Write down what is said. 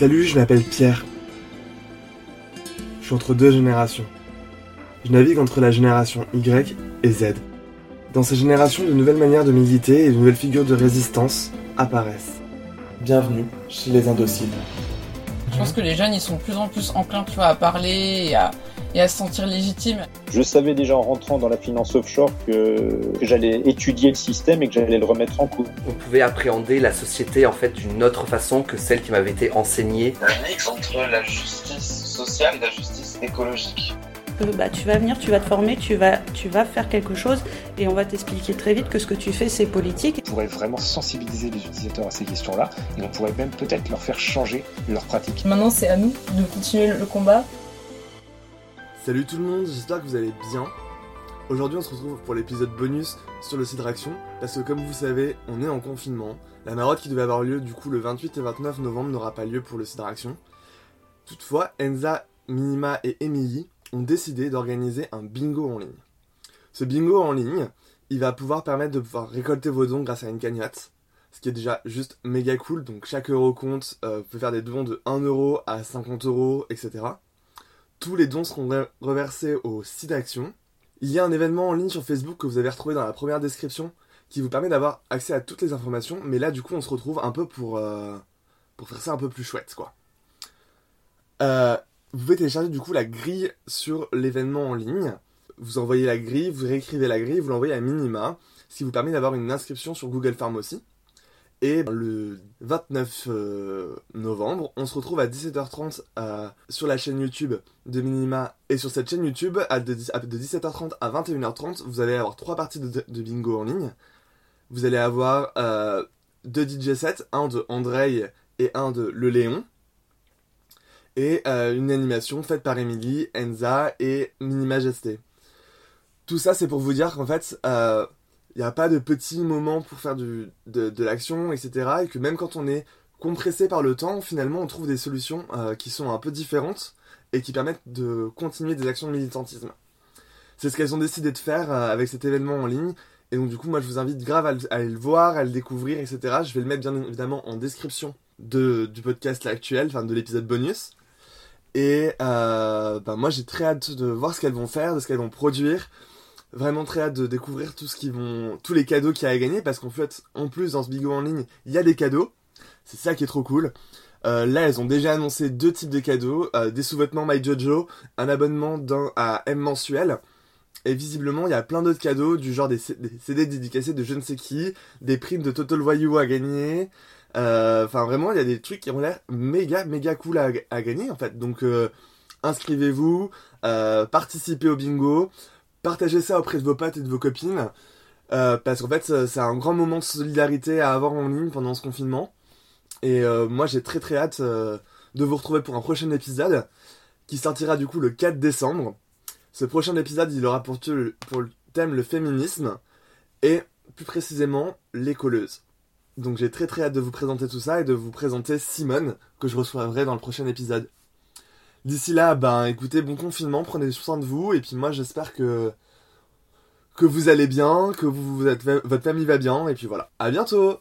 Salut, je m'appelle Pierre. Je suis entre deux générations. Je navigue entre la génération Y et Z. Dans ces générations, de nouvelles manières de militer et de nouvelles figures de résistance apparaissent. Bienvenue chez les indociles. Je pense que les jeunes, ils sont de plus en plus enclins, tu vois, à parler et à, et à se sentir légitimes. Je savais déjà en rentrant dans la finance offshore que, que j'allais étudier le système et que j'allais le remettre en cause. On pouvait appréhender la société en fait d'une autre façon que celle qui m'avait été enseignée. Un mix entre la justice sociale et la justice écologique. Bah, tu vas venir, tu vas te former, tu vas, tu vas faire quelque chose et on va t'expliquer très vite que ce que tu fais c'est politique. On pourrait vraiment sensibiliser les utilisateurs à ces questions-là et on pourrait même peut-être leur faire changer leur pratique. Maintenant c'est à nous de continuer le combat. Salut tout le monde, j'espère que vous allez bien. Aujourd'hui on se retrouve pour l'épisode bonus sur le site Action parce que comme vous savez on est en confinement. La marotte qui devait avoir lieu du coup le 28 et 29 novembre n'aura pas lieu pour le site Action. Toutefois Enza, Minima et Emily ont décidé d'organiser un bingo en ligne. Ce bingo en ligne, il va pouvoir permettre de pouvoir récolter vos dons grâce à une cagnotte, ce qui est déjà juste méga cool. Donc chaque euro compte, euh, vous pouvez faire des dons de 1 euro à 50 euros, etc. Tous les dons seront reversés au site d'action. Il y a un événement en ligne sur Facebook que vous avez retrouvé dans la première description qui vous permet d'avoir accès à toutes les informations. Mais là, du coup, on se retrouve un peu pour, euh, faire ça un peu plus chouette, quoi. Euh, vous pouvez télécharger du coup la grille sur l'événement en ligne. Vous envoyez la grille, vous réécrivez la grille, vous l'envoyez à minima, ce qui vous permet d'avoir une inscription sur Google Farm aussi. Et le 29 euh, novembre, on se retrouve à 17h30 euh, sur la chaîne YouTube de Minima. Et sur cette chaîne YouTube, de, 17h30 à 21h30, vous allez avoir trois parties de, bingo en ligne. Vous allez avoir euh, deux DJ sets, un de Andrei et un de Le Léon et euh, une animation faite par Emily, Enza et Mini Majesté. Tout ça, c'est pour vous dire qu'en fait, il euh, n'y a pas de petits moments pour faire de l'action, etc. Et que même quand on est compressé par le temps, finalement, on trouve des solutions euh, qui sont un peu différentes et qui permettent de continuer des actions de militantisme. C'est ce qu'elles ont décidé de faire avec cet événement en ligne. Et donc, du coup, moi, je vous invite grave à, aller le voir, à le découvrir, etc. Je vais le mettre bien évidemment en description de, du podcast actuel, enfin de l'épisode bonus. Et euh, bah, moi j'ai très hâte de voir ce qu'elles vont faire, de ce qu'elles vont produire. Vraiment très hâte de découvrir tout ce qui vont, tous les cadeaux qu'il y a à gagner parce qu'en fait, en plus dans ce bigot en ligne, il y a des cadeaux. C'est ça qui est trop cool. Euh, là, elles ont déjà annoncé deux types de cadeaux euh, des sous-vêtements MyJojo, un abonnement d'un à M mensuel. Et visiblement, il y a plein d'autres cadeaux du genre des, CD dédicacés de je ne sais qui, des primes de Total Voyou à gagner, enfin, vraiment, il y a des trucs qui ont l'air méga, méga cool à, gagner, en fait. Donc, euh, inscrivez-vous, euh, participez au bingo, partagez ça auprès de vos potes et de vos copines. parce qu'en fait, c'est un grand moment de solidarité à avoir en ligne pendant ce confinement. Et moi, j'ai très très hâte de vous retrouver pour un prochain épisode qui sortira du coup le 4 décembre. Ce prochain épisode, il aura pour, pour le thème le féminisme et plus précisément les colleuses. Donc j'ai très très hâte de vous présenter tout ça et de vous présenter Simone, que je recevrai dans le prochain épisode. D'ici là, ben écoutez, bon confinement, prenez soin de vous, et puis moi j'espère que que vous allez bien, que votre famille va bien, et puis voilà. À bientôt